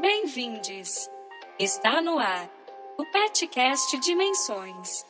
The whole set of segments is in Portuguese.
Bem-vindes! Está no ar o Petcast Dimensões.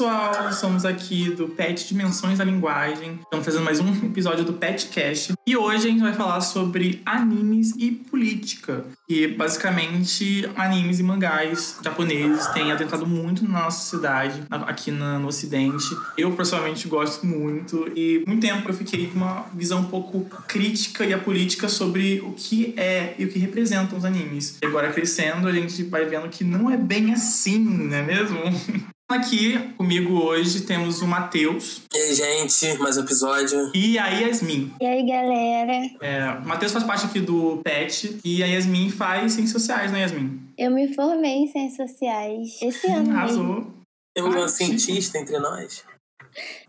Pessoal, somos aqui do PET Dimensões da Linguagem. Estamos fazendo mais um episódio do PetCast. E hoje a gente vai falar sobre animes e política. Que basicamente animes e mangás japoneses têm adentrado muito na nossa sociedade, aqui no Ocidente. Eu pessoalmente gosto muito e muito tempo eu fiquei com uma visão um pouco crítica e apolítica sobre o que é e o que representam os animes. E agora crescendo, a gente vai vendo que não é bem assim, não é mesmo? Aqui comigo hoje temos o Matheus. E aí, gente, mais um episódio. E a Yasmin. E aí, galera? É, o Matheus faz parte aqui do PET e a Yasmin faz ciências sociais, né, Yasmin? Eu me formei em ciências sociais esse ano. Arrasou. mesmo. Temos uma cientista entre nós.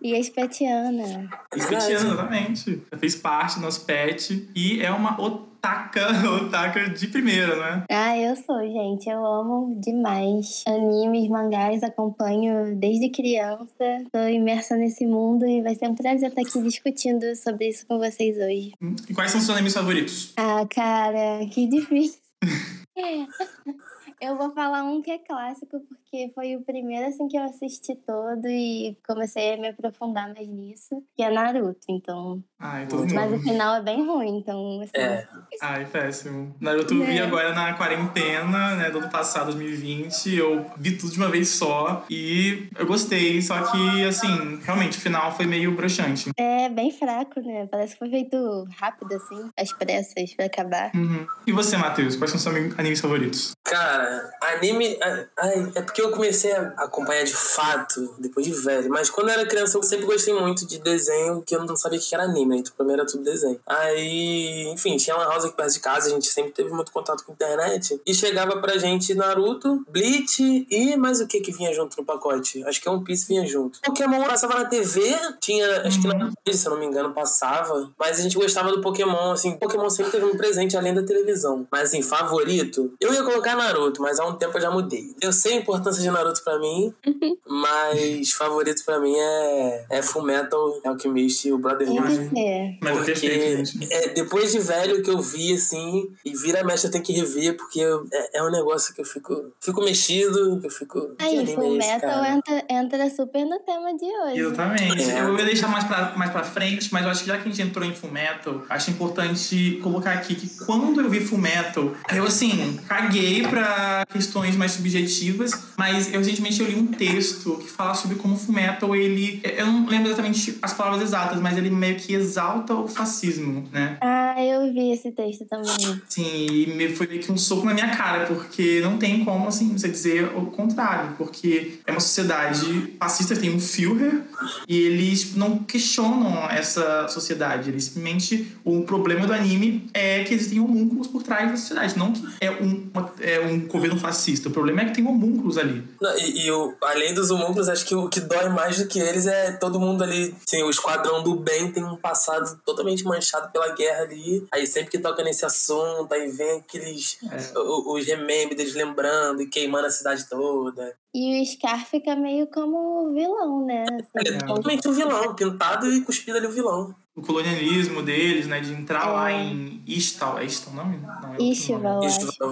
E a espetiana. Espetiana, exatamente. Fez parte do nosso PET e é uma otaka, otaka de primeira, né? Ah, eu sou, gente. Eu amo demais animes, mangás, acompanho desde criança. Tô imersa nesse mundo e vai ser um prazer estar aqui discutindo sobre isso com vocês hoje. E quais são os seus animes favoritos? Ah, cara, que difícil. Eu vou falar um que é clássico, porque foi o primeiro assim que eu assisti todo e comecei a me aprofundar mais nisso, que é Naruto, então. Ai, todo Mas o mundo. final é bem ruim, então. Assim, É. Ai, péssimo. Naruto eu vi É. agora na quarentena, né, do ano passado, 2020. Eu vi tudo de uma vez só e eu gostei, só que, assim, realmente o final foi meio broxante. É bem fraco, né? Parece que foi feito rápido, assim, às pressas pra acabar. Uhum. E você, Matheus, quais são os seus animes favoritos? Cara, anime. Ai, é porque eu comecei a acompanhar de fato depois de velho. Mas quando eu era criança, eu sempre gostei muito de desenho, que eu não sabia o que era anime. Então, pra mim era tudo desenho. Aí, enfim, tinha uma house aqui perto de casa, a gente sempre teve muito contato com a internet. E chegava pra gente Naruto, Bleach e mais o que que vinha junto no pacote? Acho que One Piece vinha junto. Pokémon passava na TV, tinha, acho que na se eu não me engano, passava. Mas a gente gostava do Pokémon, assim. Pokémon sempre teve um presente além da televisão. Mas, assim, favorito, eu ia colocar Naruto, mas há um tempo eu já mudei. Eu sei a importância de Naruto pra mim, mas favorito pra mim é, é Fullmetal, Alchemist e o Brotherhood. Que ser. Mas é Porque gente. é, depois de velho que eu vi, assim, e vira mexe eu tenho que rever, porque é, é um negócio que eu fico, fico mexido, que eu fico. Aí, é Full Metal entra, entra super no tema de hoje. Exatamente. É. Eu ia deixar mais pra, mais pra frente, mas eu acho que já que a gente entrou em Fullmetal, acho importante colocar aqui que quando eu vi Fullmetal, eu, assim, caguei pra questões mais subjetivas, mas eu recentemente eu li um texto que fala sobre como Fullmetal, ele... Eu não lembro exatamente as palavras exatas, mas ele meio que exalta o fascismo, né? Ah, eu vi esse texto também. Sim, e me- foi meio que um soco na minha cara, porque não tem como, assim, você dizer o contrário, porque é uma sociedade fascista, tem um Führer, e eles não questionam essa sociedade, eles simplesmente, o problema do anime é que existem homúnculos por trás da sociedade, não que é um, uma- é um governo fascista, o problema é que tem homúnculos ali. Não, e, e o, além dos homúnculos, acho que o que dói mais do que eles é todo mundo ali. Assim, o esquadrão do bem tem um passado totalmente manchado pela guerra ali. Aí sempre que toca nesse assunto, aí vem aqueles. É. os remembers deles lembrando e queimando a cidade toda. E o Scar fica meio como vilão, né? Assim, é É. totalmente um vilão, pintado e cuspido ali o vilão. O colonialismo deles, né, de entrar É. lá em Istal, é Istal o nome? Não, é acho. não.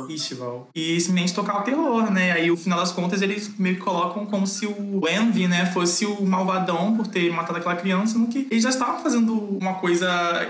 Festival. E simplesmente tocar o terror, né? Aí, no final das contas, eles meio que colocam como se o Envy, né, fosse o malvadão por ter matado aquela criança, no que eles já estavam fazendo uma coisa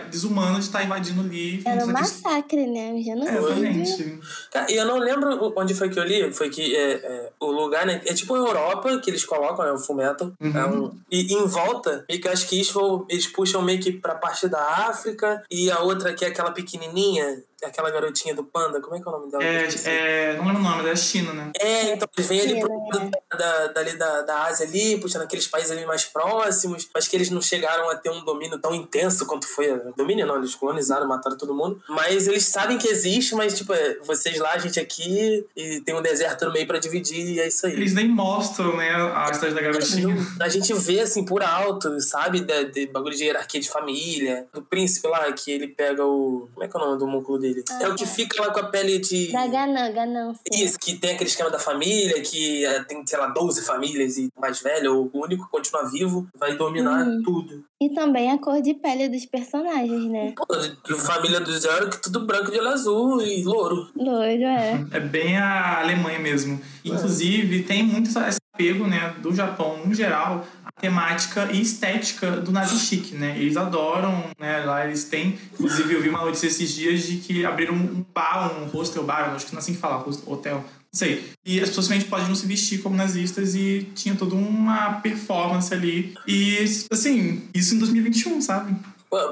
desumana de estar invadindo ali. Era um massacre, né? Um questão. genocídio. Exatamente. Cara, e eu não lembro onde foi que eu li, foi que é, é, o lugar, né? É tipo a Europa que eles colocam, né? O Fullmetal. Uhum. É um, e em volta, meio que eu acho que isso eles puxam meio que pra parte da África e a outra que é aquela pequenininha, aquela garotinha do Panda, como é que é o nome dela? É, é, não lembro o nome, é China, né? É, então eles vêm ali pro lado da, dali da, da Ásia ali, puxando aqueles países ali mais próximos, mas que eles não chegaram a ter um domínio tão intenso quanto foi. a- Domínio não, eles colonizaram, mataram todo mundo. Mas eles sabem que existe, mas tipo, é, vocês lá, a gente aqui, e tem um deserto no meio pra dividir, e é isso aí. Eles nem mostram, né, a cidade da garotinha. A gente vê assim por alto, sabe? De, de bagulho de hierarquia de família. Do príncipe lá, que ele pega o. Como é que é o nome do músculo dele? Ah, é o que fica lá com a pele de. Da ganância. ganância. Isso, que tem aquele esquema da família, que eh, tem, sei lá, 12 famílias e o mais velho, ou o único que continua vivo, vai dominar Uhum. tudo. E também a cor de pele dos personagens, né? Pô, família do Zero, que tudo branco de olho azul e louro. Loiro, é. É bem a Alemanha mesmo. Inclusive, tem muito esse apego, né, do Japão, no geral, temática e estética do nazi chique, né? Eles adoram, né, lá eles têm... Inclusive, eu vi uma notícia esses dias de que abriram um bar, um hostel bar, acho que não é assim que fala, hotel, não sei. E as pessoas simplesmente podiam se vestir como nazistas e tinha toda uma performance ali. E, assim, isso em 2021, sabe?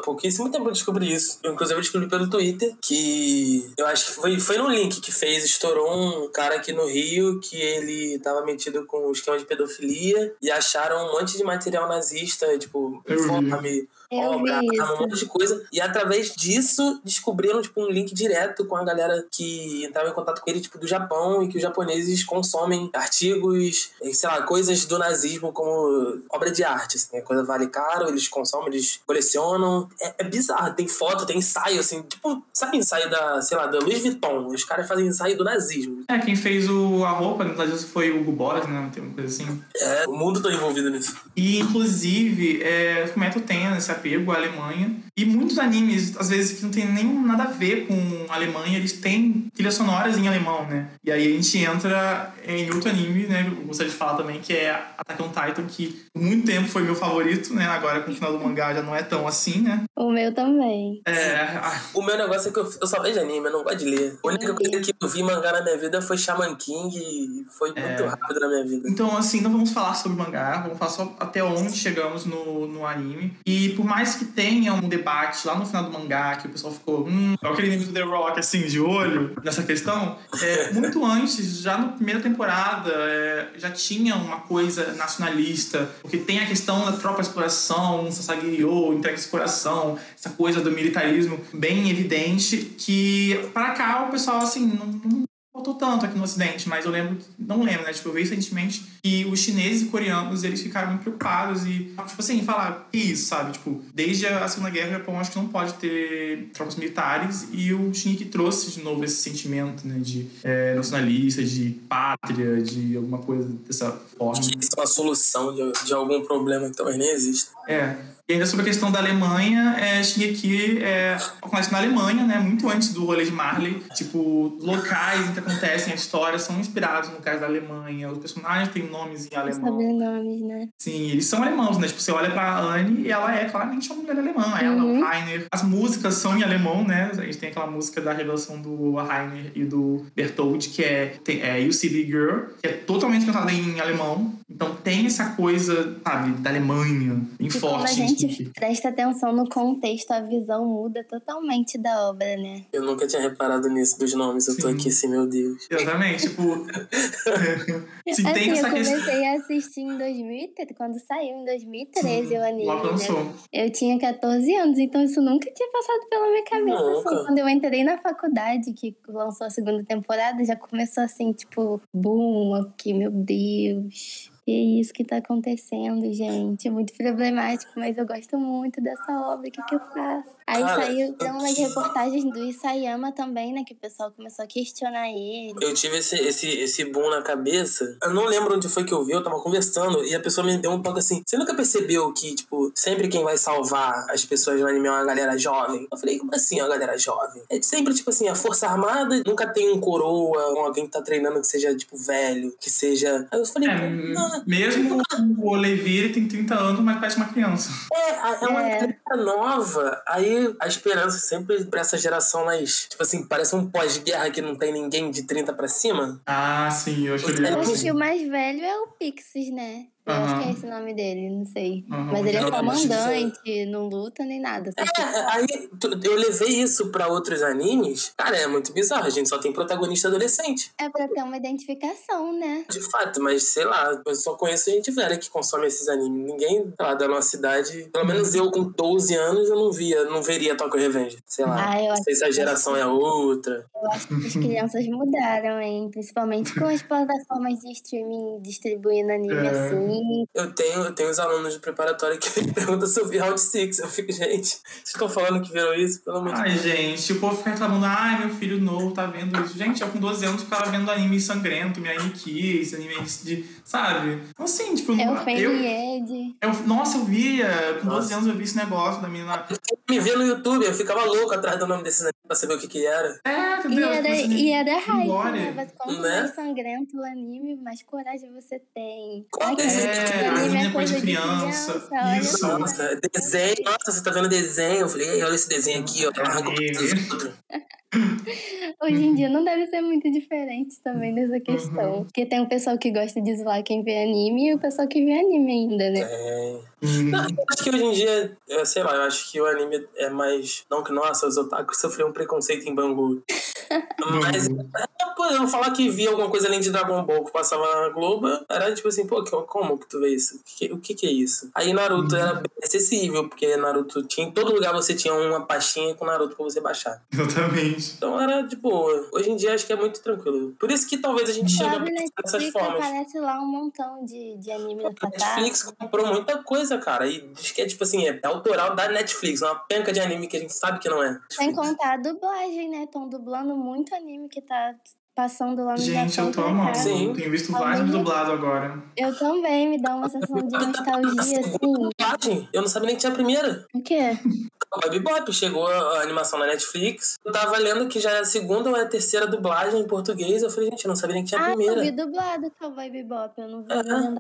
Pouquíssimo tempo eu descobri isso. Eu, inclusive, eu descobri pelo Twitter que eu acho que foi, foi no link que fez, estourou um cara aqui no Rio que ele tava metido com o esquema de pedofilia e acharam um monte de material nazista, tipo, Eu obra, um monte de coisa. E através disso descobriram, tipo, um link direto com a galera que entrava em contato com ele, tipo, do Japão e que os japoneses consomem artigos, sei lá, coisas do nazismo como obra de arte, assim, a coisa vale caro, eles consomem, eles colecionam. É, é bizarro, tem foto, tem ensaio, assim, tipo, sabe ensaio da, sei lá, da Louis Vuitton? Os caras fazem ensaio do nazismo. É, quem fez o, a roupa, no caso foi o Hugo Boss, né? Tem uma coisa assim. É, o mundo todo envolvido nisso. E, inclusive, é, o Metal tem esse apego à Alemanha. E muitos animes, às vezes, que não tem nem nada a ver com a Alemanha, eles têm trilhas sonoras em alemão, né? E aí a gente entra em outro anime, né? Eu gostaria de falar também, que é Attack on Titan, que por muito tempo foi meu favorito, né? Agora com o final do mangá já não é tão assim, né? O meu também. É, O meu negócio é que eu, eu só vejo anime, eu não gosto de ler. A única coisa que eu vi mangá na minha vida foi Shaman King e foi muito É. rápido na minha vida. Então, assim, não vamos falar sobre mangá, vamos falar só até onde chegamos no, no anime. E por mais que tenha um debate lá no final do mangá, que o pessoal ficou, hum, é aquele anime do The Rock, assim, de olho nessa questão, é, muito antes, já na primeira temporada, é, já tinha uma coisa nacionalista, porque tem a questão da tropa de exploração, Sasagiryo, entrega de exploração, essa coisa do militarismo bem evidente, que para cá o pessoal, assim, não, não faltou tanto aqui no Ocidente, mas eu lembro, não lembro, né? Tipo, eu vi recentemente que os chineses e coreanos, eles ficaram muito preocupados e, tipo assim, falar, que isso, sabe? Tipo, desde a Segunda Guerra, o Japão acho que não pode ter tropas militares e o Shinichi trouxe de novo esse sentimento, né? De é, nacionalista, de pátria, de alguma coisa dessa forma. Que isso é uma solução de, de algum problema que talvez nem exista. É. E ainda sobre a questão da Alemanha, é, Shingeki é, acontece na Alemanha, né? Muito antes do rolê de Marley. Tipo, locais em que acontecem a história são inspirados no caso da Alemanha. Os personagens têm nomes em alemão. sobrenomes, né? Sim, eles são alemãos, né? Tipo, você olha pra Anne e ela é claramente uma mulher alemã. Ela, Uhum. o Rainer. As músicas são em alemão, né? A gente tem aquela música da revelação do Rainer e do Bertold, que é, tem, é The Girl, que é totalmente cantada em alemão. Então tem essa coisa, sabe, da Alemanha, bem E forte. Gente presta atenção no contexto, a visão muda totalmente da obra, né? Eu nunca tinha reparado nisso dos nomes. Eu tô Sim. aqui assim, meu Deus. Exatamente, tipo. se assim, tem eu essa questão. comecei a assistir em 2013, quando saiu em 2013 o anime, Logo né? Eu tinha 14 anos, então isso nunca tinha passado pela minha cabeça. Nunca. Assim, quando eu entrei na faculdade, que lançou a segunda temporada, já começou assim, tipo, boom, aqui, meu Deus. Que é isso que tá acontecendo, gente. É muito problemático, mas eu gosto muito dessa obra. O que, que eu faço? Aí Cara, saiu, eu umas reportagens do Isayama também, né? Que o pessoal começou a questionar ele. Eu tive esse, esse, esse boom na cabeça. Eu não lembro onde foi que eu vi, eu tava conversando e a pessoa me deu um toque assim. Você nunca percebeu que, tipo, sempre quem vai salvar as pessoas no anime é uma galera jovem? Eu falei, como assim uma galera jovem? É sempre, tipo assim, a Força Armada nunca tem um coroa, um alguém que tá treinando que seja, tipo, velho, que seja. Aí eu falei, É, não, mesmo o ele tem 30 anos, mas parece uma criança. É, é uma É. nova. Aí a esperança sempre pra essa geração mais. Tipo assim, parece um pós-guerra que não tem ninguém de 30 pra cima. Ah, sim, eu acho é acho que o mais velho é o Pixies, né? Eu acho que é esse o nome dele, não sei. Aham, Mas ele é comandante, não luta nem nada. que- É, aí eu levei isso pra outros animes. Cara, é muito bizarro. A gente só tem protagonista adolescente. É pra ter uma identificação, né? De fato, mas sei lá, eu só conheço gente velha que consome esses animes. Ninguém lá, da nossa idade, pelo menos eu com 12 anos, eu não via, não veria Tokyo Revenge. Sei lá. Ah, eu não sei se a geração é outra. Eu acho que as crianças mudaram, hein? Principalmente com as plataformas de streaming distribuindo anime É. assim. Eu tenho, eu tenho os alunos de preparatória que me perguntam se eu vi Round Six. Eu fico, gente, vocês estão falando que viram isso? Pelo amor de Ai, gente, o povo fica reclamando, ai, meu filho novo tá vendo isso. Gente, eu com 12 anos ficava vendo anime sangrento, minha Kiss, anime de. Sabe? Então, assim, tipo, É o eu, Fen Ed. eu. Nossa, eu via. Com 12 Nossa. anos eu vi esse negócio da menina. Me vê no YouTube, eu ficava louco atrás do nome desses animes pra saber o que que era. É, E entendeu? era, Tipo assim, e era Glória. né? Mas Quanto Né? mais sangrento o anime, mais coragem você tem. Qual esse É, anime é é coisa coisa de de criança. criança. Isso. Nossa, desenho. Nossa, você tá vendo desenho? Eu falei, "Ei, olha esse desenho aqui, ó. Arranca Anime. outro. Hoje em dia não deve ser muito diferente também dessa Uhum. questão. Porque tem o pessoal que gosta de zoar quem vê anime e o pessoal que vê anime ainda, né? É. Hum, Não, eu acho que hoje em dia, eu sei lá, eu acho que o anime é mais. Não que, nossa, os otakus sofreram um preconceito em Bangu. Mas, é, pô, eu não falar que via alguma coisa além de Dragon Ball que passava na Globo, era tipo assim, pô, que- como que tu vê isso? O que, o que que é isso? Aí Naruto era bem acessível, porque Naruto tinha. Em todo lugar você tinha uma pastinha com Naruto pra você baixar. Exatamente. Então era de boa. Hoje em dia acho que é muito tranquilo. Por isso que talvez a gente chegue a dessas Netflix formas. aparece lá um montão de, de anime A Netflix comprou muita coisa, cara. E diz que é tipo assim, é autoral da Netflix, uma penca de anime que a gente sabe que não é. Sem contar a dublagem, né? Estão dublando muito anime que tá passando lá no Gente, Japão eu tô amando. Sim. Tenho visto Ao vários dublados agora. Eu também, me dá uma sensação de nostalgia, assim. Dublagem? Eu não sabia nem que tinha a primeira. O quê? O Bebop chegou a animação na Netflix. Eu tava lendo que já é a segunda ou é a terceira dublagem em português. Eu falei, gente, eu não sabia nem que tinha a Ah, eu primeira. vi dublado Cowboy Bebop, eu não vi Ah. legendado.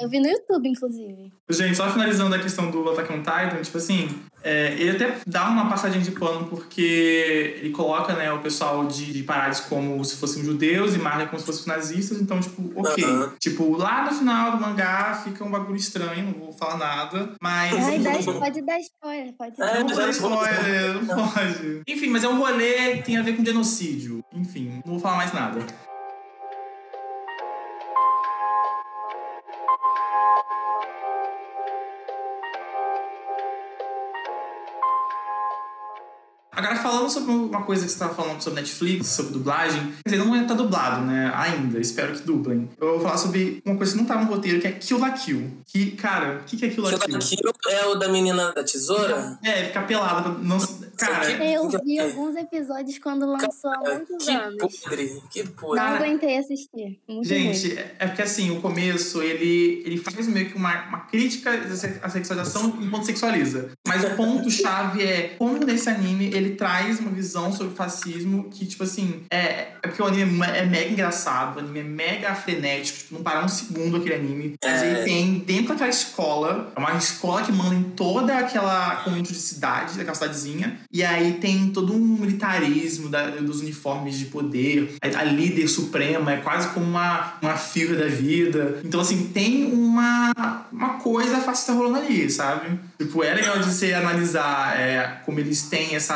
Eu vi no YouTube, inclusive. Gente, só finalizando a questão do Attack on Titan, tipo assim, é, ele até dá uma passadinha de pano porque ele coloca, né, o pessoal de, de parários como se fossem judeus e marca como se fossem nazistas, então, tipo, ok. Tipo, lá no final do mangá fica um bagulho estranho, não vou falar nada, mas... Ai, dá, pode dar spoiler, pode É, dar. Não vou dar spoiler, não pode. Enfim, mas é um rolê que tem a ver com genocídio. Enfim, não vou falar mais nada. Agora, falando sobre uma coisa que você estava falando sobre Netflix, sobre dublagem, quer dizer, não tá dublado, né? Ainda, espero que dublem. Eu vou falar sobre uma coisa que não tá no roteiro, que é Kill la Kill. Que, cara, o que, que é Kill la Kill Kill? la Kill é o da menina da tesoura? É, ficar pelada. pra Não... Cara, Eu vi alguns episódios quando lançou há muitos Que anos. podre, que podre. Não aguentei assistir. Muito Gente, ruim. é porque assim, o começo, ele, ele faz meio que uma, uma crítica à sexualização enquanto sexualiza. Mas o ponto-chave é como nesse anime ele traz uma visão sobre o fascismo que, tipo assim, é, é porque o anime é é mega engraçado, o anime é mega frenético, tipo, não parar um segundo aquele anime. Mas É. ele tem dentro daquela escola, é uma escola que manda em toda aquela conjunto de cidade, daquela cidadezinha, e aí tem todo um militarismo da- dos uniformes de poder, a, a líder suprema é quase como uma, uma figura da vida. Então, assim, tem uma, uma coisa fascista rolando ali, sabe? Tipo, é legal de você analisar é, como eles têm essa,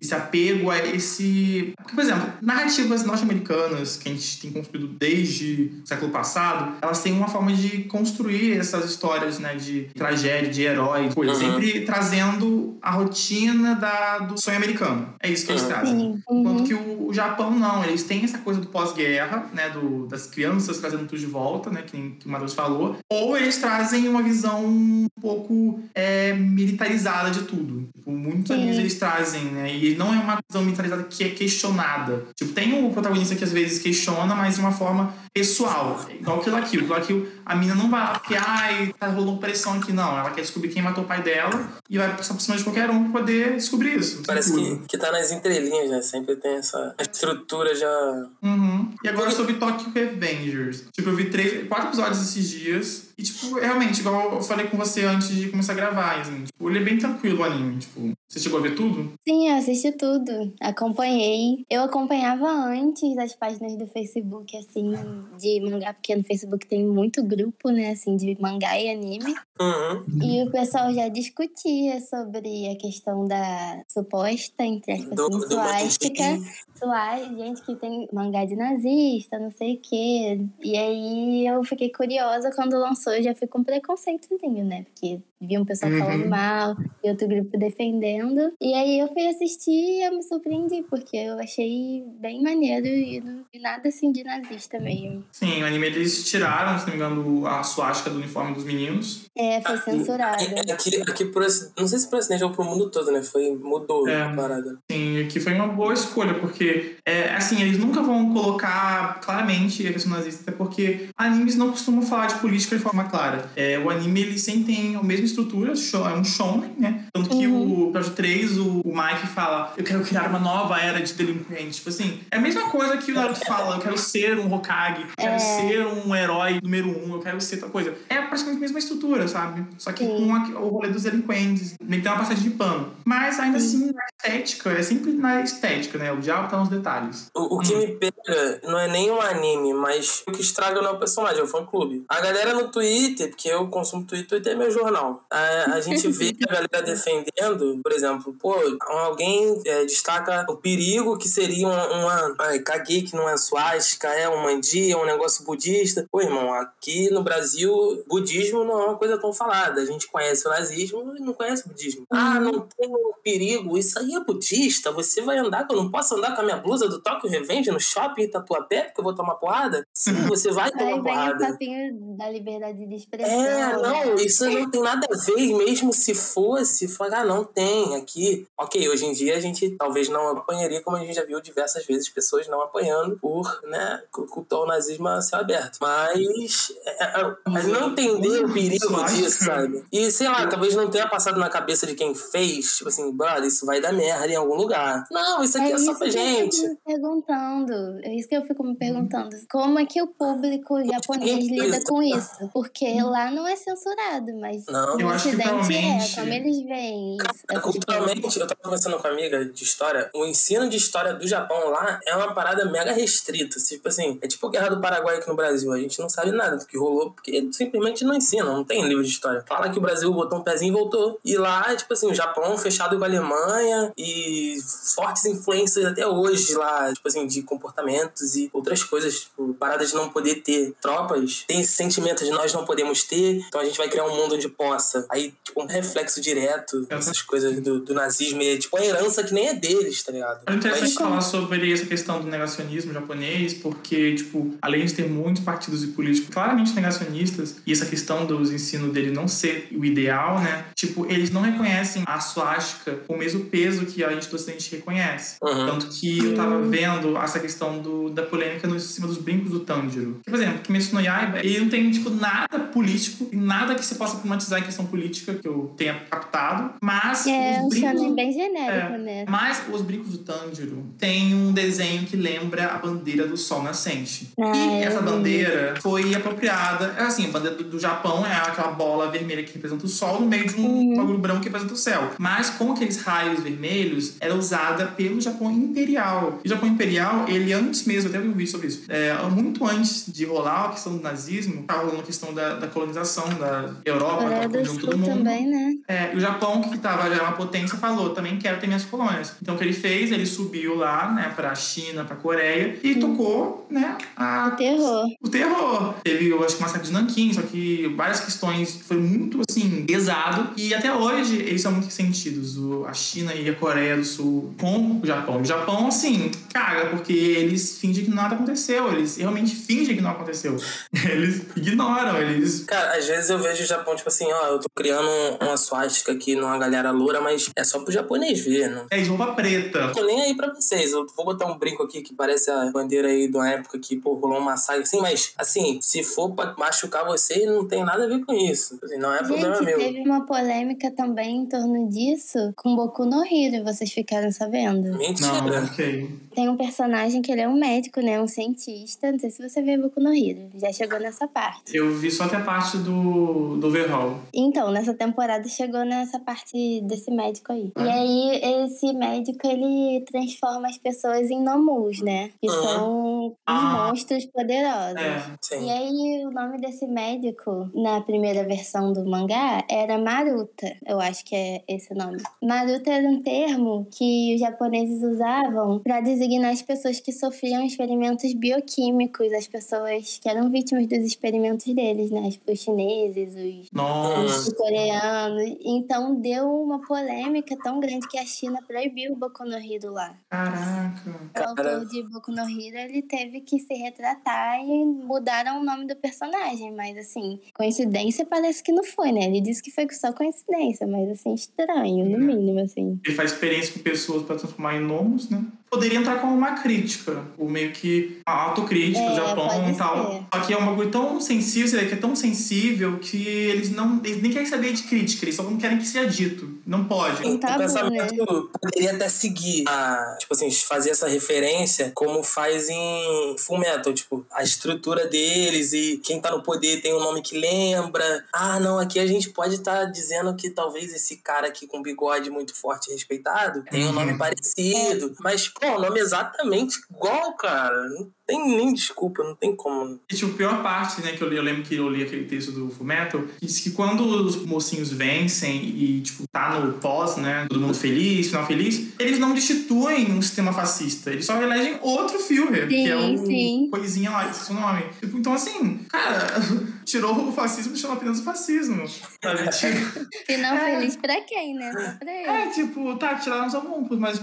esse apego a esse. Porque, por exemplo, narrativas norte-americanas que a gente tem construído desde o século passado, elas têm uma forma de construir essas histórias, né, de tragédia, de herói, coisa, Uhum. sempre trazendo a rotina da, do sonho americano. É isso que eles Uhum. trazem. Sim. Enquanto Uhum. que o, o Japão não, eles têm essa coisa do pós-guerra, né, do, das crianças trazendo tudo de volta, né, que, nem- que o Matheus falou, ou eles trazem uma visão um pouco é, militarizada de tudo. Tipo, muitos Sim. animes eles trazem, né, e não é uma visão militarizada que é questionada. Tipo, tem o protagonista que às vezes questiona, mas de uma forma pessoal. Igual o Kill la Kill. Kill la Kill, a mina não vai lá porque, ai, tá rolando pressão aqui, não. Ela quer descobrir quem matou o pai dela e vai passar por cima de qualquer um pra poder descobrir isso. Parece que, que tá nas entrelinhas, né? Sempre tem essa estrutura já. Uhum. E agora sobre Tokyo Revengers. Tipo, eu vi três, quatro episódios esses dias. E, tipo, realmente, igual eu falei com você antes de começar a gravar, assim, tipo, ele é bem tranquilo o anime. Tipo, Você chegou a ver tudo? Sim, eu assisti tudo. Acompanhei. Eu acompanhava antes das páginas do Facebook, assim, de mangá, porque no Facebook tem muito grupo, né, assim, de mangá e anime. Uhum. E o pessoal já discutia sobre a questão da suposta, entre aspas, Do- assim, do suástica. mangue. Suá- gente que tem mangá de nazista, não sei o quê. E aí eu fiquei curiosa quando lançou, eu já fui com preconceitozinho, né? Porque vi um pessoal Uhum. falando mal e outro grupo defendendo. E aí eu fui assistir e eu me surpreendi, porque eu achei bem maneiro e não vi nada assim de nazista mesmo. Sim, o anime eles tiraram, se não me engano, a suástica do uniforme dos meninos. É, foi censurado. É, Aqui, aqui por esse, não sei se por acidente ou pro mundo todo, né? Foi, mudou É. a parada. Sim, que foi uma boa escolha, porque, é, assim, eles nunca vão colocar claramente a questão nazista, até porque animes não costumam falar de política de forma clara. É, o anime, ele sempre tem a mesma estrutura, é um shonen, né? Tanto que o episódio 3, o, o Mike fala, eu quero criar uma nova era de delinquentes. Tipo assim, é a mesma coisa que o Naruto fala, eu quero ser um Hokage, eu quero É. ser um herói número um, eu quero ser tal coisa. É praticamente a mesma estrutura, sabe? Só que Sim. com a- o rolê dos delinquentes, meio que tem uma passagem de pano. Mas ainda assim, na estética, é sempre na estética, né? O diabo tá nos detalhes. O, o que me pega não é nem um anime, mas o que estraga não é o personagem, é o fã-clube. A galera no Twitter, porque eu consumo Twitter, Twitter é meu jornal. A, a gente vê a galera defendendo, por exemplo, pô, alguém é, destaca o perigo que seria uma. uma ai, caguei que não é suástica, é um mandi, é um negócio budista. Pô, irmão, aqui no Brasil, budismo não é uma coisa tão falada. A gente conhece o nazismo e não conhece o budismo. Ah, não tem perigo, isso aí é budista. Você vai andar, que eu não posso andar com a minha blusa do Tokyo Revenge no shopping em Tatuapé, porque eu vou tomar porrada? Sim, você vai Aí tomar vem o porrada. papinho da liberdade de expressão. É, não, né? isso não tem nada a ver, e mesmo se fosse, falar, ah, não tem aqui. Ok, hoje em dia a gente talvez não apanharia, como a gente já viu diversas vezes, pessoas não apanhando por, né, cultuar o nazismo a céu aberto. Mas, é, é, é não entender o perigo acho. Disso, sabe? E, sei lá, talvez não tenha passado na cabeça de quem fez, tipo assim, brother, isso vai dar merda em algum lugar. Não, isso aqui é, só isso pra que eu gente. fico me perguntando. É isso que eu fico me perguntando. Como é que o público japonês Ninguém lida com isso? Porque lá não é censurado, mas Não. Eu no acho que ocidente é. Como eles veem isso? Cara, essas culturalmente, eu tava conversando com uma amiga de história, o ensino de história do Japão lá é uma parada mega restrita. Tipo assim, é tipo a Guerra do Paraguai aqui no Brasil. A gente não sabe nada do que rolou, porque simplesmente não ensina, não tem livro de história. Fala que o Brasil botou um pezinho e voltou. E lá, tipo assim, o Japão fechado com a Alemanha e fortes influências até hoje lá, tipo assim, de comportamentos e outras coisas, tipo, paradas de não poder ter tropas. Tem esse sentimento de nós não podemos ter, então a gente vai criar um mundo onde possa. Aí, tipo, um reflexo direto dessas coisas do, do nazismo e, tipo, a herança que nem é deles, tá ligado? É interessante Mas- falar sobre essa questão do negacionismo japonês, porque, tipo, além de ter muitos partidos e políticos claramente negacionistas, e essa questão dos ensinos dele não ser o ideal, né? Tipo, eles não reconhecem a suástica com o mesmo peso que a gente do Ocidente reconhece. Uhum. Tanto que eu tava vendo essa questão do, da polêmica no, em cima dos brincos do Tanjiro. Que, por exemplo, Kimetsu no Yaiba, ele não tem, tipo, nada político, nada que você possa problematizar em questão política, que eu tenha captado, mas É os um brincos... shonen bem genérico, É. né? Mas os brincos do Tanjiro tem um desenho que lembra a bandeira do sol nascente. Ah, e essa bandeira foi apropriada. É assim, a bandeira do, do Japão é aquela bola vermelha que representa o sol no meio de um Uhum. bagulho branco que representa o céu. Mas com aqueles raios vermelhos, era usada pelo Japão Imperial. E o Japão Imperial, ele antes mesmo, até vi um vídeo sobre isso, é, muito antes de rolar a questão do nazismo, tava rolando a questão da, da colonização da Europa, Coreia do Sul todo mundo. também, né? É, e o Japão, que tava, já era uma potência, falou, também quero ter minhas colônias. Então o que ele fez? Ele subiu lá, né, pra China, pra Coreia, e tocou, né, a, Terror. o terror. Teve, eu acho que o massacre de Nanquim, só que várias questões foi muito, assim, pesado. E até hoje eles são muito ressentidos, a China e a Coreia do Sul com o Japão. O Japão, assim, caga, porque eles fingem que nada aconteceu. Eles realmente fingem que não aconteceu. Eles ignoram, eles Cara, às vezes eu vejo o Japão, tipo assim, ó, eu tô criando uma suástica aqui numa galera loura, mas é só pro japonês ver, não é de roupa preta. tô nem aí pra vocês. Eu vou botar um brinco aqui que parece a bandeira aí de uma época que, pô, rolou um massacre assim, mas, assim, se for pra machucar vocês, não tem nada a ver com isso. Assim, não é problema Gente, meu. teve uma polêmica também em torno disso com Boku no Hero, vocês ficaram sabendo? Mentira. Não, ok. Tem um personagem que ele é um médico, né? Um cientista. Não sei se você vê Boku no Hero. Já chegou nessa parte. Eu vi só até a parte do, do, overhaul. Então, nessa temporada chegou nessa parte desse médico aí. Ah. E aí, esse médico, ele transforma as pessoas em nomus, né? Que Uhum. são os Ah. monstros poderosos. É. Sim. E aí, o nome desse médico, na primeira versão do mangá, era Maruta. Eu acho que é esse o nome. Maruta era um termo que os japoneses usavam para designar as pessoas que sofriam experimentos bioquímicos, as pessoas que eram vítimas dos experimentos deles, né? Os chineses, os Nossa. os coreanos. Então deu uma polêmica tão grande que a China proibiu o Boku no Hero lá. Caraca. O autor de Boku no Hero, ele teve que se retratar e mudaram o nome do personagem. Mas, assim, coincidência parece que não foi, né? Ele disse que foi só coincidência, mas, assim, estranho, no Uhum. mínimo, assim. Ele faz experiência com pessoas para transformar em gnomos, né? Poderia entrar como uma crítica, ou meio que uma autocrítica do É, Japão e tal. ser. Só que é um bagulho tão sensível, que é tão sensível que eles não. Eles nem querem saber de crítica, eles só não querem que seja dito. Não pode. Um O tabu, pensamento poderia até seguir a, tipo assim, fazer essa referência como faz em Full Metal, tipo, a estrutura deles e quem tá no poder tem um nome que lembra. Ah, não, aqui a gente pode estar dizendo que talvez esse cara aqui com bigode muito forte e respeitado tenha um nome Uhum. parecido, mas, pô, o nome é exatamente igual, cara. Não tem nem desculpa, não tem como. E, tipo, a pior parte, né, que eu li, eu lembro que eu li aquele texto do Fullmetal, que diz que quando os mocinhos vencem e, tipo, tá no pós, né, todo mundo feliz, final feliz, eles não destituem um sistema fascista, eles só elegem outro Führer, que é o Sim, sim. coisinha lá, esqueci o nome. Tipo, então, assim, cara, tirou o fascismo e deixou apenas o fascismo, sabe? Tipo, Final É. feliz pra quem, né? Só pra ele. é, tipo, tá, tiraram os alguns, mas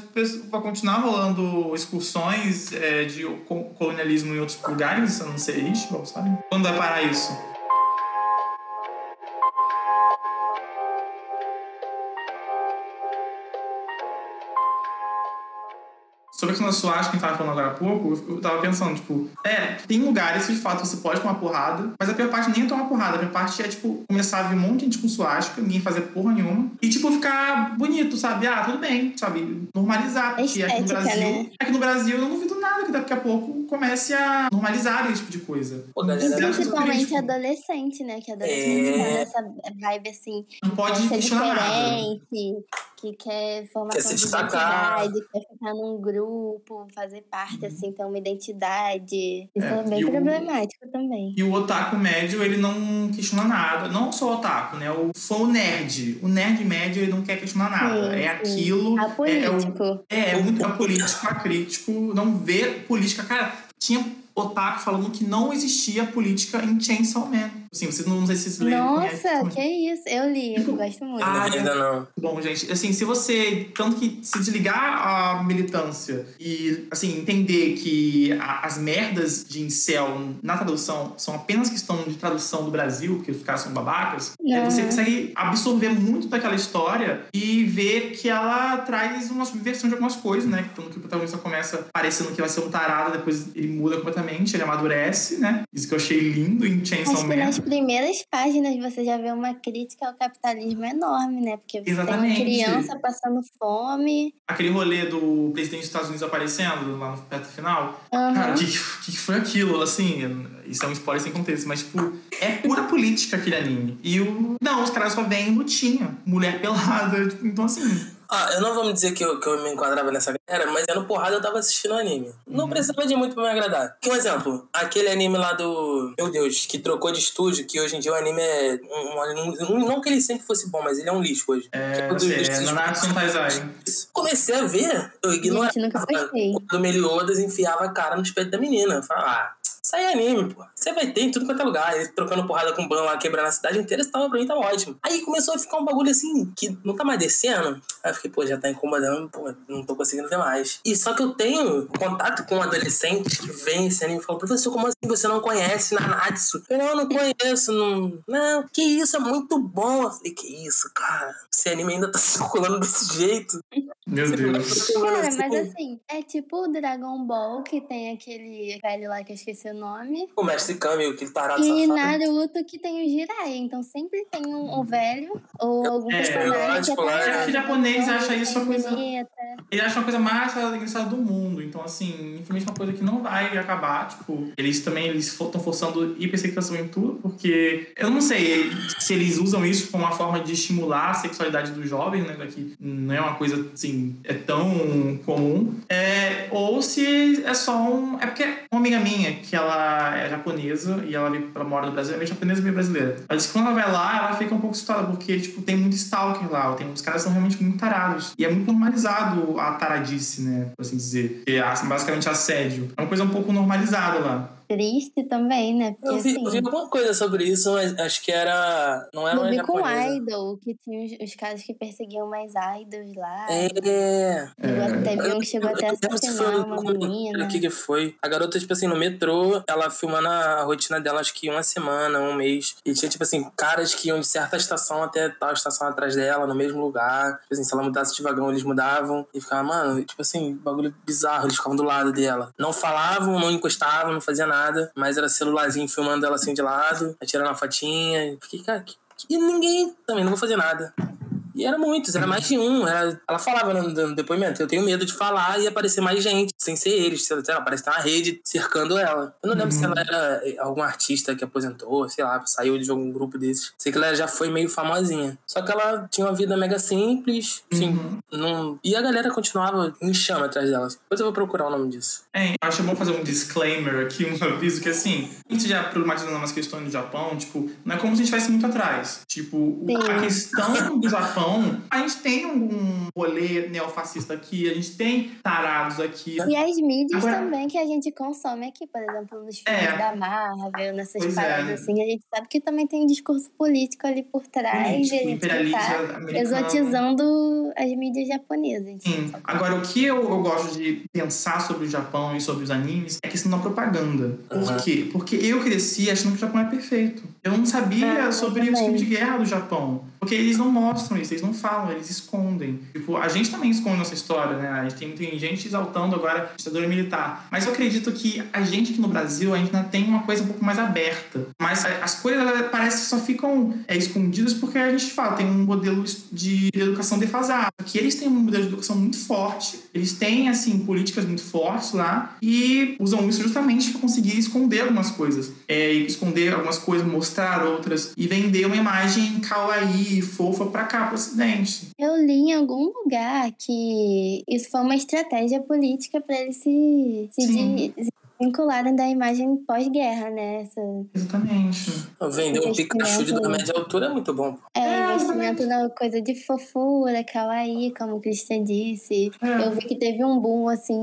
vai continuar rolando excursões é, de co- colonialismo em outros lugares, a não ser Ishbal, sabe? Quando vai parar isso? Sobre a questão da suástica que a gente tava falando agora há pouco, eu- tava pensando, tipo, é, tem lugares que de fato você pode tomar porrada, mas a pior parte nem é tomar porrada, a pior parte é, tipo, começar a vir um monte de gente com suástica, ninguém fazer porra nenhuma, e, tipo, ficar bonito, sabe? Ah, tudo bem, sabe? Normalizar, porque aqui no Estética, Brasil, né? aqui no Brasil eu não duvido nada que daqui a pouco comece a normalizar esse tipo de coisa. Pô, galera, E Zero principalmente adolescente, né? Que adolescente É. tá nessa vibe assim, Não pode questionar nada. Que quer formação Quer se de destacar. identidade, quer ficar num grupo, fazer parte, assim, ter uma identidade. Isso É, é, bem e o- problemático também. E o otaku médio, ele não questiona nada. Não só o otaku, né? O fã o nerd. O nerd médio, ele não quer questionar nada. Sim, é aquilo. É, é, Apolítico. é, é muito apolítico, acrítico. Não vê política. Cara, tinha otaku falando que não existia política em Chainsaw Man. Assim, vocês não, não sei se vocês leram. Nossa, que isso. Eu li, eu gosto muito. Ah, ainda não. Bom, gente, assim, se você tanto que se desligar a militância e assim entender que a- as merdas de incel na tradução são apenas questão de tradução do Brasil, porque os caras são babacas, é, você consegue absorver muito daquela história e ver que ela traz uma subversão de algumas coisas, né? Tanto que o protagonista começa parecendo que vai ser um tarado, depois ele muda completamente, ele amadurece, né? Isso que eu achei lindo em Chainsaw Man. Primeiras páginas você já vê uma crítica ao capitalismo enorme, né? Porque você Exatamente. tem uma criança passando fome. Aquele rolê do presidente dos Estados Unidos aparecendo lá no perto final, Aham. Cara, o que, que, foi aquilo? Assim, isso é um spoiler sem contexto, mas, tipo, é pura política aquele anime. E o. Não, os caras só veem lutinha. Mulher pelada. tipo, então, assim. Ah, eu não vou me dizer que eu, que eu me enquadrava nessa galera, mas no porrada eu tava assistindo anime. Não Uhum. precisava de muito pra me agradar. Que um exemplo, aquele anime lá do. Meu Deus, que trocou de estúdio, que hoje em dia o anime é. Um, um- um- não que ele sempre fosse bom, mas ele é um lixo hoje. Que É, do é estúdio- Nanatsu no Taizai. Comecei a ver, eu ignorava. Gente, nunca gostei. Quando o Meliodas enfiava a cara no espelho da menina. Eu falava, ah, é anime, pô. Você vai ter em tudo quanto é lugar. Ele trocando porrada com o Ban lá, quebrando a cidade inteira, isso tava pra mim, tá ótimo. Aí começou a ficar um bagulho assim, que não tá mais descendo. Aí eu fiquei, pô, já tá incomodando, pô, não tô conseguindo ver mais. E só que eu tenho contato com adolescentes que vem esse anime e falam, professor, como assim você não conhece Nanatsu? Eu não, não conheço, não. Não, que isso, é muito bom. Eu falei, que isso, cara? Esse anime ainda tá circulando desse jeito. Meu Deus. Cara, mas assim, é tipo o Dragon Ball, que tem aquele velho lá que eu esqueci o nome. O mestre Kami, aquele tarado E safado. Naruto que tem o Jiraiya. Então sempre tem um, um velho ou algum É, personagem que lógico, é é. que japonês acha isso uma coisa- bonita. Ele acha uma coisa mais engraçada do mundo. Então, assim, infelizmente é uma coisa que não vai acabar. Tipo, eles também eles estão forçando hipersexualização em tudo, porque eu não sei se eles usam isso como uma forma de estimular a sexualidade do jovem, né? Que não é uma coisa assim, é tão comum. É, ou se é só um. É porque uma amiga minha, que ela é japonesa e ela, ela mora no Brasil, é meio japonesa e meio brasileira. Ela disse que quando ela vai lá, ela fica um pouco assustada, porque, tipo, tem muito stalker lá. Tem, os caras são realmente muito tarados. E é muito normalizado a taradice, né? Por assim dizer. É basicamente assédio. É uma coisa um pouco normalizada lá triste também, né? Porque, eu, vi, assim, eu vi alguma coisa sobre isso, mas acho que era. Não era vi com. Idol, que tinha os, os caras que perseguiam mais idols lá. É. Chegou- Teve um que chegou até a assassinar uma menina. O que que foi? A garota, tipo assim, no metrô, ela filmando a rotina dela, acho que uma semana, um mês. E tinha, tipo assim, caras que iam de certa estação até tal estação atrás dela, no mesmo lugar. Tipo assim, se ela mudasse de vagão, eles mudavam. E ficava, mano, tipo assim, bagulho bizarro. Eles ficavam do lado dela. Não falavam, não encostavam, não fazia nada. Mas era celularzinho filmando ela assim de lado, aí tirando uma fotinha. Fiquei, cara, que, que ninguém também, não vou fazer nada. E era muitos, era mais de um. Era, ela falava no, no depoimento, eu tenho medo de falar e aparecer mais gente, sem ser eles. Sei lá, parece que uma rede cercando ela. Eu não lembro se ela era algum artista que aposentou, sei lá, saiu de algum grupo desses. Sei que ela já foi meio famosinha. Só que ela tinha uma vida mega simples, assim, Uhum. não... E a galera continuava em chama atrás dela. Depois eu vou procurar o nome disso. É, eu acho bom fazer um disclaimer aqui, um aviso, que assim, a gente já problematizando umas questões do Japão, tipo, não é como se a gente estivesse muito atrás. Tipo, Sim. a questão do Japão, a gente tem um rolê neofascista aqui, a gente tem tarados aqui. E as mídias Agora- também que a gente consome aqui, por exemplo, nos filmes É. da Marvel, nessas Pois é. paradas assim, a gente sabe que também tem um discurso político ali por trás Político, a gente imperialista tá exotizando as mídias japonesas. Sim. Agora, o que eu, eu gosto de pensar sobre o Japão e sobre os animes é a questão da propaganda. Por Uhum. quê? Porque eu cresci achando que o Japão é perfeito. Eu não sabia Ah, sobre os filmes de guerra do Japão. Porque eles não mostram isso, eles não falam, eles escondem. Tipo, a gente também esconde nossa história, né? A gente tem, tem gente exaltando agora a ditadura militar. Mas eu acredito que a gente aqui no Brasil ainda tem uma coisa um pouco mais aberta. Mas as coisas parece que só ficam é, escondidas porque a gente fala, tem um modelo de educação defasado. Aqui eles têm um modelo de educação muito forte, eles têm, assim, políticas muito fortes lá e usam isso justamente para conseguir esconder algumas coisas. É, esconder algumas coisas, mostrar outras e vender uma imagem kawaii, fofa pra cá, pro Eu li em algum lugar que isso foi uma estratégia política para eles se, se, de- se vincularem da imagem pós-guerra, né? Essa, Exatamente. Vender um. Pikachu de da média altura é muito bom. é, É, investimento na coisa de fofura, kawaii, como o Christian disse. É. Eu vi que teve um boom, assim,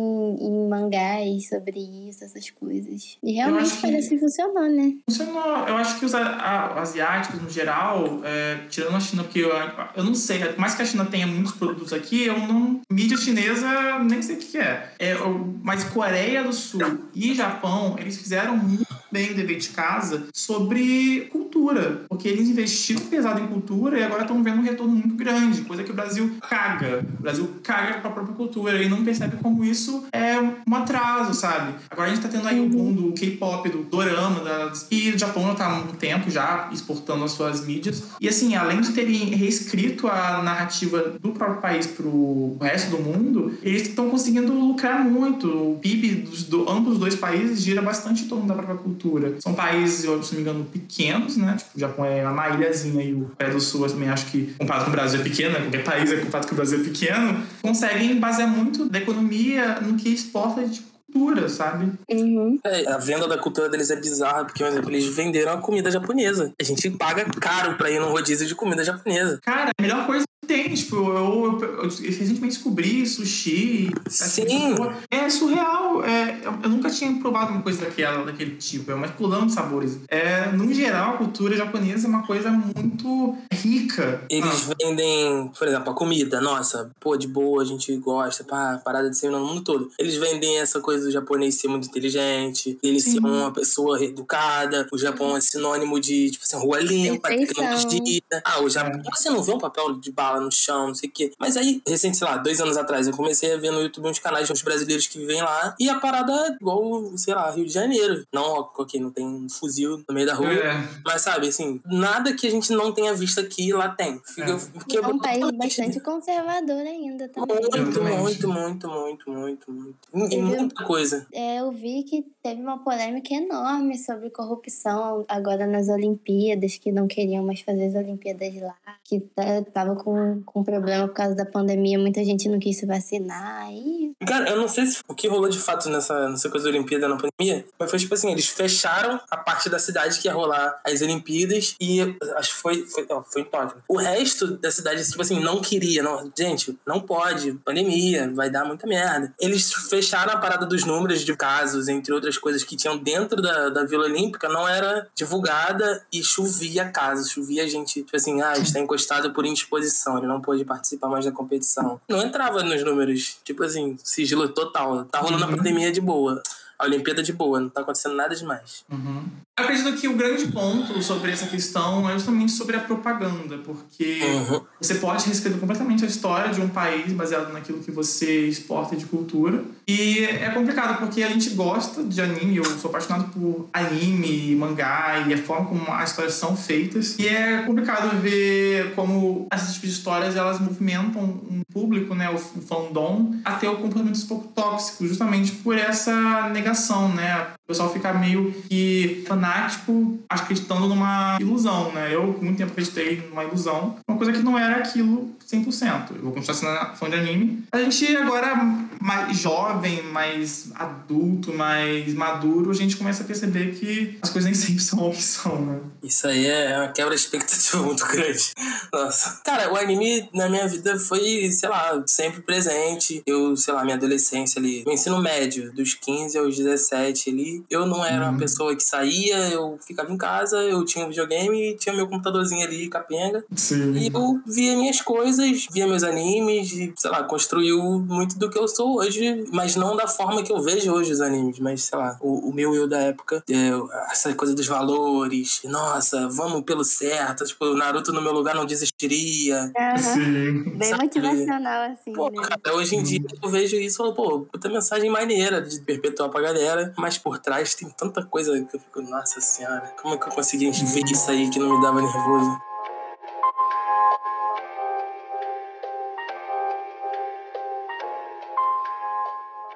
em mangás sobre isso, essas coisas. E realmente parece que funcionou, né? Funcionou. Eu acho que os a- a- asiáticos, no geral, é, tirando a China, porque eu, eu não sei, por mais que a China tenha muitos produtos aqui, eu não. Mídia chinesa, nem sei o que que é. é eu- mas Coreia do Sul e Japão, eles fizeram muito bem o dever de casa sobre cultura. Porque eles investiram pesado em cultura e agora estão vendo um retorno muito grande, coisa que o Brasil caga. O Brasil caga com a própria cultura e não percebe como isso é um atraso, sabe? Agora a gente tá tendo aí o boom do K-pop, do dorama, das... e o Japão já tá há um tempo já exportando as suas mídias. E assim, além de terem reescrito a narrativa do próprio país pro resto do mundo, eles estão conseguindo lucrar muito. O PIB dos do, ambos os dois países gira bastante em torno da própria cultura. São países, eu, se não me engano, pequenos, né? Tipo, o Japão é uma ilhazinha e o Coreia do Sul, também acho que, comparado com o Brasil, é pequeno, né? Qualquer país é comparado com o Brasil é pequeno. Conseguem basear muito da economia no que exporta de cultura, sabe? Uhum. É, a venda da cultura deles é bizarra, porque, por exemplo, eles venderam a comida japonesa. A gente paga caro pra ir num rodízio de comida japonesa. Cara, a melhor coisa que tem, tipo, eu, eu, eu recentemente descobri sushi. Sim. É surreal. É, eu, eu nunca tinha provado uma coisa daquela, daquele tipo. É uma explosão de sabores. É, no geral, a cultura japonesa é uma coisa muito rica. Eles Ah, vendem, por exemplo, a comida. Nossa, pô, de boa, a gente gosta, pá, parada de ser no mundo todo. Eles vendem essa coisa do japonês ser muito inteligente, ele Sim. ser uma pessoa educada. O Japão é sinônimo de, tipo assim, rua limpa, tecnologia. Ah, o Japão, você não vê um papel de bala no chão, não sei o quê. Mas aí, recente, sei lá, dois anos atrás, eu comecei a ver no YouTube uns canais de uns brasileiros que vivem lá. E a parada é igual, sei lá, Rio de Janeiro. Não, ok, não tem um fuzil no meio da rua. É. Mas sabe, assim, nada que a gente não tenha visto aqui, lá tem. Fica, É. porque É um país totalmente- bastante conservador ainda também. Muito, muito, muito, muito, muito, muito. E muita coisa. É, eu vi que teve uma polêmica enorme sobre corrupção agora nas Olimpíadas, que não queriam mais fazer as Olimpíadas lá, que tá- tava com, com problema por causa da pandemia, muita gente não quis se vacinar. E Cara, eu não sei se o que rolou de fato nessa, nessa coisa da Olimpíada na pandemia, mas foi tipo assim, eles fecharam a parte da cidade que ia rolar as Olimpíadas e acho que foi, foi, foi em Tóquio. O resto da cidade, tipo assim, não queria, não, gente, não pode, pandemia, vai dar muita merda. Eles fecharam a parada dos números de casos, entre outras coisas que tinham dentro da, da Vila Olímpica, não era divulgada e chovia casos, chovia gente, tipo assim, ah, está encostado por indisposição, ele não pôde participar mais da competição. Não entrava nos números, tipo assim, sigilo total. Tá rolando a Uhum. pandemia de boa. A Olimpíada de boa, não tá acontecendo nada demais. Uhum. Eu acredito que o grande ponto sobre essa questão é justamente sobre a propaganda, porque Uhum. você pode reescrever completamente a história de um país baseado naquilo que você exporta de cultura. E é complicado porque a gente gosta de anime, eu sou apaixonado por anime, mangá e a forma como as histórias são feitas. E é complicado ver como esses tipos de histórias elas movimentam um público, né, o fandom, até o comportamento um pouco tóxico, justamente por essa negação, né? O pessoal fica meio que fanático, acreditando numa ilusão, né? Eu, muito tempo, acreditei numa ilusão, uma coisa que não era aquilo 100%. Eu vou continuar sendo fã de anime. A gente agora, mais jovem, mais adulto, mais maduro, a gente começa a perceber que as coisas nem sempre são o que são, né? Isso aí é uma quebra de expectativa muito grande. Nossa. Cara, o anime na minha vida foi, sei lá, sempre presente. Eu, sei lá, minha adolescência ali, meu ensino médio, dos 15 aos 17 ali, eu não era uma Uhum. pessoa que saía, eu ficava em casa, eu tinha um videogame, tinha meu computadorzinho ali, capenga. Sim. E eu via minhas coisas, via meus animes, e, sei lá, construiu muito do que eu sou hoje, mas não da forma que eu vejo hoje os animes, mas, sei lá, o, o meu eu da época, é, essa coisa dos valores, nossa, vamos pelo certo, tipo, o Naruto no meu lugar não desistiria. aham, Sim. bem Sabe? motivacional, assim, Pô, né? cara, hoje em dia eu vejo isso e falo, pô, puta mensagem maneira de perpetuar pra galera, mas por trás tem tanta coisa que eu fico, nossa senhora, como é que eu consegui ver isso aí que não me dava nervoso?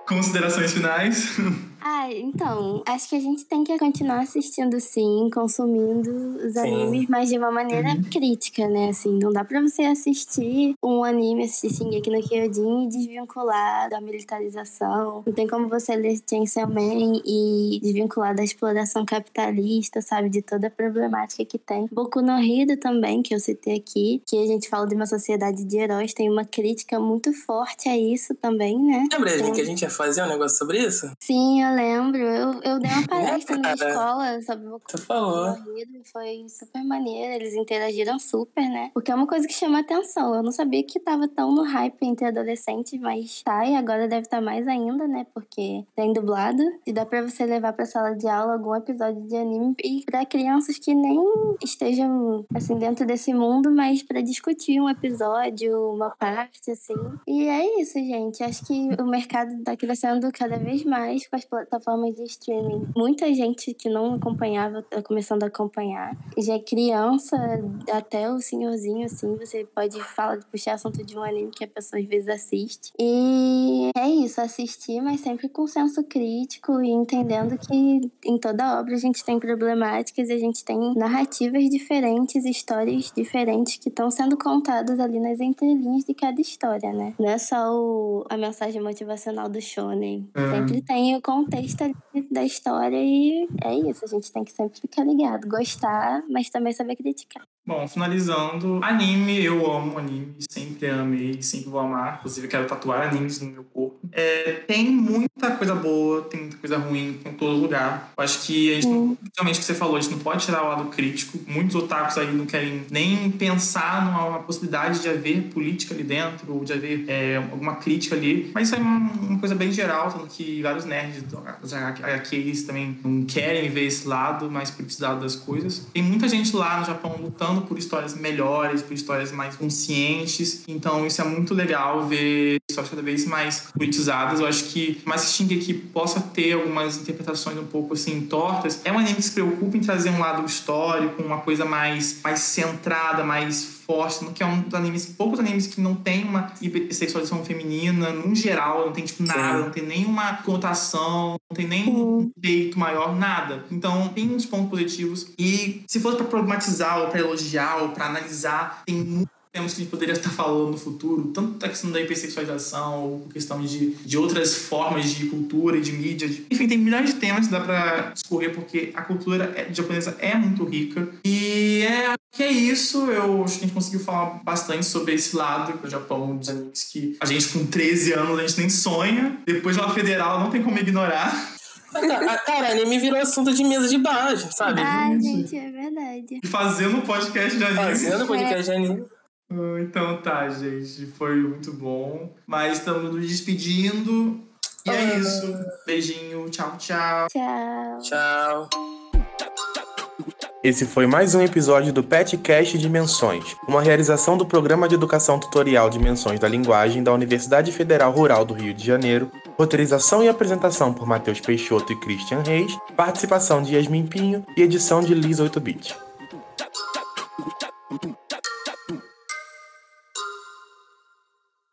Considerações finais? Ah, então, acho que a gente tem que continuar assistindo sim, consumindo os Sim. animes, mas de uma maneira Uhum. crítica, né? Assim, não dá pra você assistir um anime, assistir Shingeki no Kyojin e desvincular da militarização. Não tem como você ler Chainsaw Man e desvincular da exploração capitalista, sabe? De toda a problemática que tem. Boku no Hero também, que eu citei aqui, que a gente fala de uma sociedade de heróis, tem uma crítica muito forte a isso também, né? Lembra, Sim. que a gente ia fazer um negócio sobre isso? Sim, eu lembro. Eu, eu dei uma palestra na escola sobre o Você falou. Foi super maneiro, eles interagiram super, né? Porque é uma coisa que chama atenção. Eu não sabia que tava tão no hype entre adolescentes, mas tá, e agora deve estar mais ainda, né? Porque tem dublado. E dá pra você levar pra sala de aula algum episódio de anime e pra crianças que nem estejam, assim, dentro desse mundo, mas pra discutir um episódio, uma parte, assim. E é isso, gente. Acho que o mercado tá crescendo cada vez mais com as plataformas de streaming. Muita gente que não acompanhava tá começando a acompanhar. Já é criança até o senhorzinho, assim, você pode falar, puxar assunto de um anime que a pessoa às vezes assiste. E é isso, assistir, mas sempre com senso crítico e entendendo que em toda obra a gente tem problemáticas e a gente tem narrativas diferentes, histórias diferentes que estão sendo contadas ali nas entrelinhas de cada história, né? Não é só o, a mensagem motivacional do shonen. É. Sempre tem o contexto da história e é isso, a gente tem que sempre ficar ligado, gostar, mas também saber criticar. Bom, finalizando, anime, eu amo anime, sempre amei, sempre vou amar. Inclusive, quero tatuar animes no meu corpo. É, tem muita coisa boa, tem muita coisa ruim em todo lugar. Eu acho que a gente, Hum. principalmente o que você falou, a gente não pode tirar o lado crítico. Muitos otakus aí não querem nem pensar numa possibilidade de haver política ali dentro, ou de haver é, alguma crítica ali. Mas isso é uma, uma coisa bem geral, tanto que vários nerds das HQs também não querem ver esse lado mais politizado das coisas. Tem muita gente lá no Japão lutando por histórias melhores, por histórias mais conscientes. Então isso é muito legal ver histórias cada vez mais politizadas. Eu acho que, mais que Shingeki possa ter algumas interpretações um pouco assim tortas, é um anime que se preocupa em trazer um lado histórico, uma coisa mais, mais centrada, mais forte, que é um dos animes, poucos animes que não tem uma hipersexualização feminina, num geral, não tem tipo nada, Sim. não tem nenhuma conotação, não tem nem um peito maior, nada. Então tem uns pontos positivos. E se fosse pra problematizar, ou pra elogiar, ou pra analisar, tem muitos temas que a gente poderia estar falando no futuro, tanto a questão da hipersexualização, ou questão de, de outras formas de cultura e de mídia. de- Enfim, tem milhões de temas que dá pra escorrer, porque a cultura é- japonesa é muito rica. E é que é isso, eu acho que a gente conseguiu falar bastante sobre esse lado do Japão, dos animes que a gente com 13 anos a gente nem sonha. Depois de uma federal não tem como ignorar. Cara, anime virou assunto de mesa de bar, sabe? Ah, gente, é verdade. E fazendo um podcast de anime. Fazendo podcast de anime. Ah, Então tá, gente. Foi muito bom. Mas estamos nos despedindo. E é Ah. isso. Beijinho. Tchau, tchau. Tchau. Tchau. Esse foi mais um episódio do PetCast Dimensões, uma realização do Programa de Educação Tutorial Dimensões da Linguagem da Universidade Federal Rural do Rio de Janeiro, roteirização e apresentação por Matheus Peixoto e Christian Reis, participação de Yasmin Pinho e edição de Liz 8-Bit.